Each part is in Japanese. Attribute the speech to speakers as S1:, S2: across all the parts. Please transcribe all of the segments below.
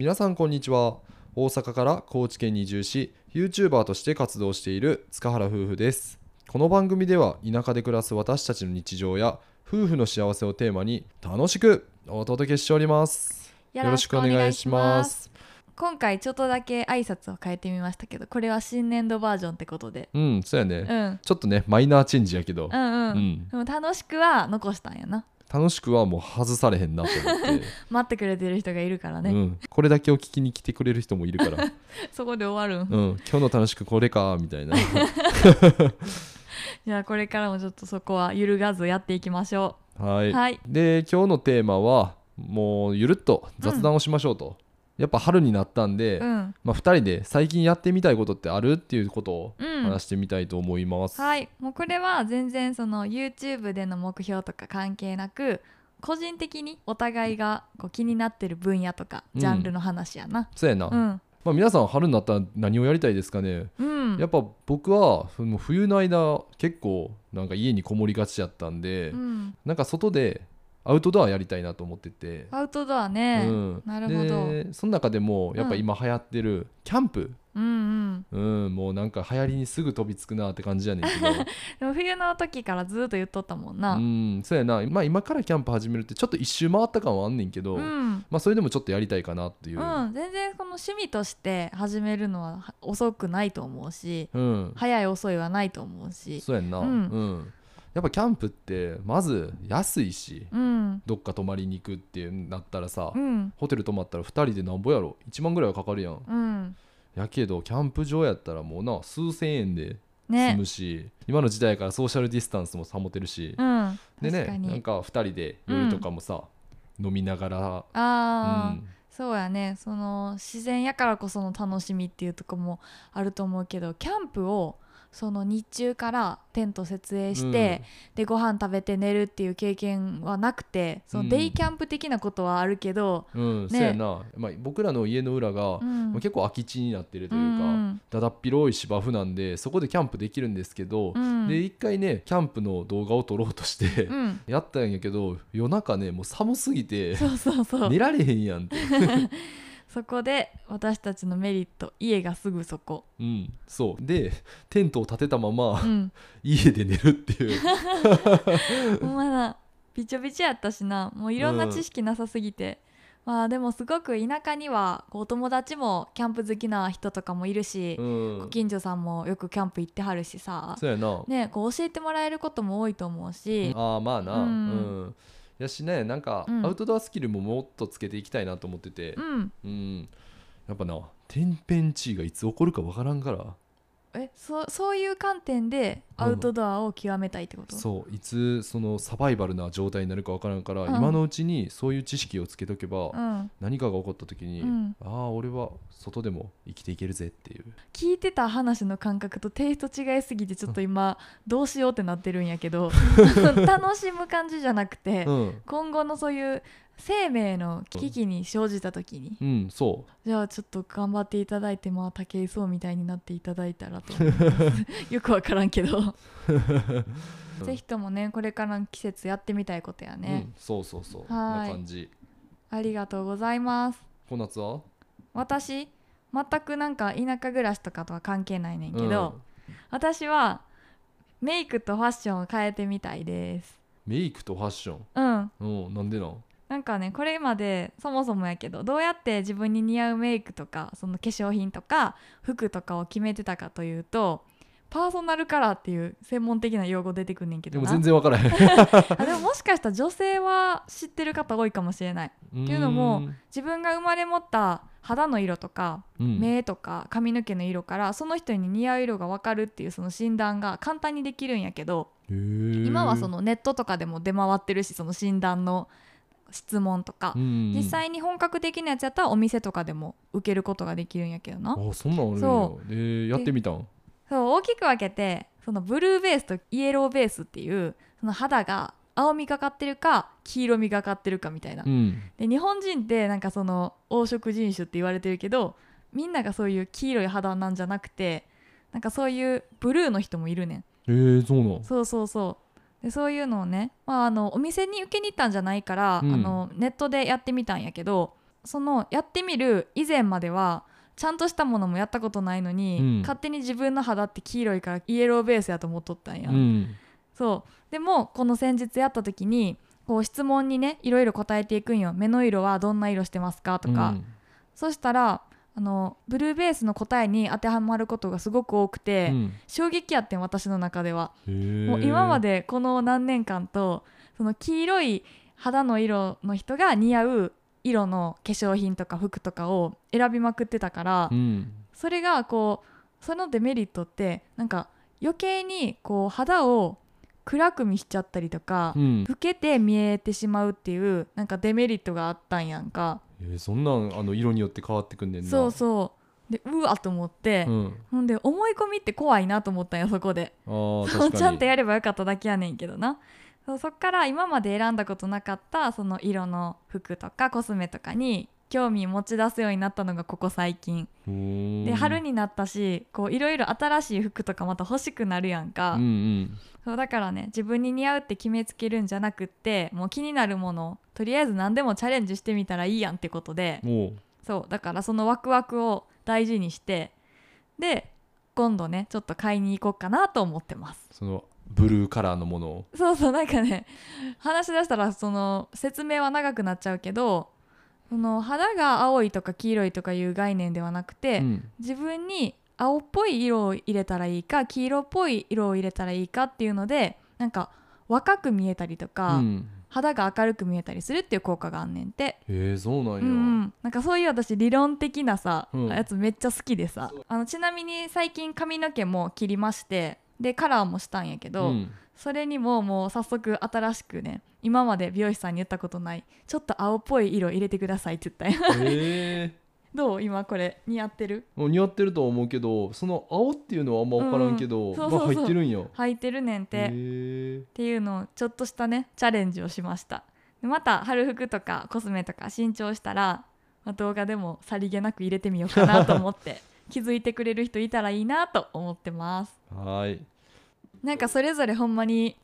S1: 皆さんこんにちは。大阪から高知県に移住し YouTuber として活動している塚原夫婦です。この番組では田舎で暮らす私たちの日常や夫婦の幸せをテーマに楽しくお届けしております。よろしくお願いします。
S2: 今回ちょっとだけ挨拶を変えてみましたけどこれは新年度バージョンってことで。
S1: うんそうやね、
S2: うん。
S1: ちょっとねマイナーチェンジやけど、
S2: うんうん、
S1: うん。
S2: でも楽しくは残したんやな
S1: 楽しくはもう外されへんなと思って、
S2: 待ってくれてる人がいるからね、
S1: うん、これだけを聞きに来てくれる人もいるから、
S2: そこで終わるん、
S1: うん、今日の楽しくこれかみたいな。
S2: じゃあこれからもちょっとそこは揺るがずやっていきましょ
S1: はい、
S2: うはい。
S1: で今日のテーマはもうゆるっと雑談をしましょうと、やっぱ春になったんで、
S2: うん。
S1: まあ、2人で最近やってみたいことってあるっていうことを
S2: うん。
S1: 話してみたいと思います、
S2: はい。もうこれは全然その YouTube での目標とか関係なく個人的にお互いがこう気になってる分野とかジャンルの話やな。
S1: そうやな、
S2: うん。
S1: まあ、皆さん春になったら何をやりたいですかね、
S2: うん。
S1: やっぱ僕はその冬の間結構なんか家にこもりがちやったんで、
S2: うん。
S1: なんか外でアウトドアやりたいなと思ってて、
S2: アウトドアね、
S1: うん、
S2: なるほど。
S1: でその中でもやっぱ今流行ってるキャンプ、
S2: うんうん。
S1: うん、もうなんか流行りにすぐ飛びつくなって感じやねんけど。
S2: でも冬の時からずっと言っとったもんな。
S1: うんそうやな、まあ、今からキャンプ始めるってちょっと一周回った感はあんねんけど、
S2: うん。
S1: まあ、それでもちょっとやりたいかなっていう、
S2: うん、全然この趣味として始めるのは遅くないと思うし
S1: うん。
S2: 早い遅いはないと思うし。
S1: そうやんな、
S2: う
S1: うんんやっぱキャンプってまず安いし
S2: うん。
S1: どっか泊まりに行くってなったらさ、
S2: うん。
S1: ホテル泊まったら2人でなんぼやろ？1万ぐらいはかかるやん。
S2: うん。
S1: やけどキャンプ場やったらもうな数千円で済
S2: ね
S1: むし、今の時代やからソーシャルディスタンスも保てるし、
S2: うん。
S1: でねなんか2人で夜とかもさ、飲みながら、
S2: ああ、
S1: うん。
S2: そうやね。その自然やからこその楽しみっていうとこもあると思うけどキャンプをその日中からテント設営して、でご飯食べて寝るっていう経験はなくてそのデイキャンプ的なことはあるけど、
S1: うん、うん
S2: ね。
S1: そうやな、まあ、僕らの家の裏が、
S2: うん。
S1: まあ結構空き地になってるというか、
S2: うん。
S1: だだっ広い芝生なんでそこでキャンプできるんですけど、
S2: うん。
S1: で一回ねキャンプの動画を撮ろうとして、
S2: うん。
S1: やったんやけど夜中ねもう寒すぎて
S2: そうそうそう。
S1: 寝られへんやんって、
S2: そこで私たちのメリット家がすぐそこ、
S1: うん、そう。でテントを立てたまま、
S2: うん、
S1: 家で寝るっていう。
S2: まだびちょびちょやったしな。もういろんな知識なさすぎて、まあでもすごく田舎にはお友達もキャンプ好きな人とかもいるし、
S1: うん。
S2: ご近所さんもよくキャンプ行ってはるしさ。
S1: そうやな、
S2: ねこう教えてもらえることも多いと思うし、
S1: ああまあな。
S2: う
S1: うんん、やしねなんか、
S2: うん。
S1: アウトドアスキルももっとつけていきたいなと思ってて。
S2: うん。
S1: うん、やっぱな天変地異がいつ起こるかわからんから
S2: えそそういう観点でアウトドアを極めたいってこと、
S1: そういつそのサバイバルな状態になるかわからんから、
S2: うん。
S1: 今のうちにそういう知識をつけとけば、
S2: うん、
S1: 何かが起こった時に、
S2: うん。
S1: ああ俺は外でも生きていけるぜっていう。
S2: 聞いてた話の感覚とテイスト違いすぎてちょっと今どうしようってなってるんやけど 楽しむ感じじゃなくて、
S1: うん、
S2: 今後のそういう生命の危機に生じた時に、
S1: うん、そ
S2: じゃあちょっと頑張っていただいてまあ武井壮みたいになっていただいたらと よくわからんけど、
S1: う
S2: ぜひともねこれからの季節やってみたいことや
S1: う
S2: ね、
S1: ん、そうそうそう。な感じ。
S2: ありがとうございます。
S1: 小夏は？
S2: 私全くなんか田舎暮らしとかとは関係ないねんけど、
S1: うん。
S2: 私はメイクとファッションを変えてみたいです。
S1: メイクとファッション？
S2: うん。
S1: うんなんでなん？
S2: なんかねこれまでそもそもやけどどうやって自分に似合うメイクとかその化粧品とか服とかを決めてたかというとパーソナルカラーっていう専門的な用語出てくんねんけ
S1: でも全然わからへん。
S2: あでももしかしたら女性は知ってる方多いかもしれない。
S1: って
S2: いうのも自分が生まれ持った肌の色とか
S1: うん、
S2: 目とか髪の毛の色からその人に似合う色が分かるっていうその診断が簡単にできるんやけど今はそのネットとかでも出回ってるしその診断の質問とか
S1: うん。
S2: 実際に本格的なやつやったらお店とかでも受けることができるんやけどな。
S1: あそんなんある
S2: そ
S1: えーやってみたん？
S2: そう大きく分けてそのブルーベースとイエローベースっていうその肌が青みがかってるか黄色みがかってるかみたいな、
S1: うん。
S2: で日本人ってなんかその黄色人種って言われてるけどみんながそういう黄色い肌なんじゃなくてなんかそういうブルーの人もいるねん。
S1: えー、そうなん。
S2: そうそうそうでそういうのをね、まあ、あのお店に受けに行ったんじゃないから、
S1: うん。
S2: あのネットでやってみたんやけどそのやってみる以前まではちゃんとしたものもやったことないのに、
S1: うん。
S2: 勝手に自分の肌って黄色いからイエローベースやと思っとったんや、
S1: うん。
S2: そう。でもこの先日やった時にこう質問にねいろいろ答えていくんよ。目の色はどんな色してますかとか、そしたらあのブルーベースの答えに当てはまることがすごく多くて、
S1: うん。
S2: 衝撃やってん私の中では。もう今までこの何年間とその黄色い肌の色の人が似合う色の化粧品とか服とかを選びまくってたから、
S1: うん。
S2: それがこうそのデメリットってなんか余計にこう肌を暗く見しちゃったりとか、
S1: うん。
S2: 老けて見えてしまうっていうなんかデメリットがあったんやんか、
S1: えーそんなんあの色によって変わってくんねんな。
S2: そうそう。でうわと思って、
S1: うん、
S2: ほんで思い込みって怖いなと思ったんよそこで。
S1: あ確かに。
S2: ちゃんとやればよかっただけやねんけどな。そうそっから今まで選んだことなかったその色の服とかコスメとかに興味持ち出すようになったのがここ最近。で春になったしこういろいろ新しい服とかまた欲しくなるやんか、
S1: うんうん。
S2: そうだからね自分に似合うって決めつけるんじゃなくってもう気になるものをとりあえず何でもチャレンジしてみたらいいやんってことで。そうだからそのワクワクを大事にしてで今度ねちょっと買いに行こうかなと思ってます。
S1: そのブルーカラーのものを。
S2: そうそうなんかね話し出したらその説明は長くなっちゃうけどその肌が青いとか黄色いとかいう概念ではなくて、
S1: うん。
S2: 自分に青っぽい色を入れたらいいか黄色っぽい色を入れたらいいかっていうのでなんか若く見えたりとか、
S1: うん。
S2: 肌が明るく見えたりするっていう効果があんねんて、
S1: へえそうなんや、
S2: うんうん、なんかそういう私理論的なさ、
S1: うん。
S2: やつめっちゃ好きでさ。あのちなみに最近髪の毛も切りましてでカラーもしたんやけど、
S1: うん。
S2: それにももう早速新しくね今まで美容師さんに言ったことないちょっと青っぽい色入れてくださいって言ったんや。
S1: へえ。
S2: どう今これ似合ってる？
S1: 似合ってるとは思うけどその青っていうのはあんま分からんけど、
S2: うん。そうそうそう。
S1: まあ入ってるんや。
S2: 履いてるねんて、
S1: へえ。
S2: っていうのをちょっとしたねチャレンジをしました。でまた春服とかコスメとか新調したら、まあ動画でもさりげなく入れてみようかなと思って気づいてくれる人いたらいいなと思ってます。
S1: はーい。
S2: なんかそれぞれほんまに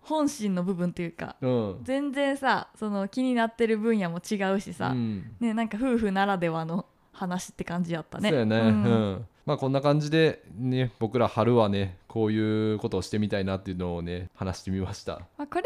S2: 本心の部分というか
S1: うん。
S2: 全然さその気になってる分野も違うしさ、
S1: うん。
S2: ねなんか夫婦ならではの話って感じやったね。
S1: そうやね、
S2: う
S1: うん。んまあこんな感じでね僕ら春はねこういうことをしてみたいなっていうのをね話してみました。
S2: まあ、これ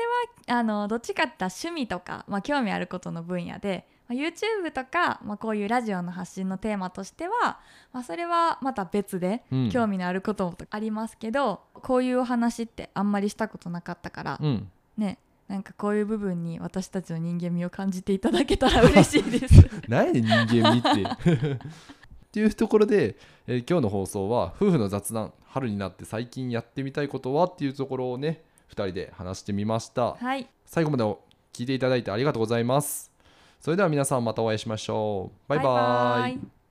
S2: はあのどっちかって言ったら趣味とか、まあ、興味あることの分野で、まあ、YouTube とか、まあ、こういうラジオの発信のテーマとしては、まあ、それはまた別で
S1: うん。
S2: 興味のあることもありますけど、こういうお話ってあんまりしたことなかったから、
S1: うん。
S2: ねなんかこういう部分に私たちの人間味を感じていただけたら嬉しいです。
S1: 何人間味って？っていうところで、えー今日の放送は夫婦の雑談春になって最近やってみたいことはっていうところをね2人で話してみました。
S2: はい。
S1: 最後まで聞いていただいてありがとうございますそれでは皆さんまたお会いしましょう。バイバイ。
S2: バイバイ。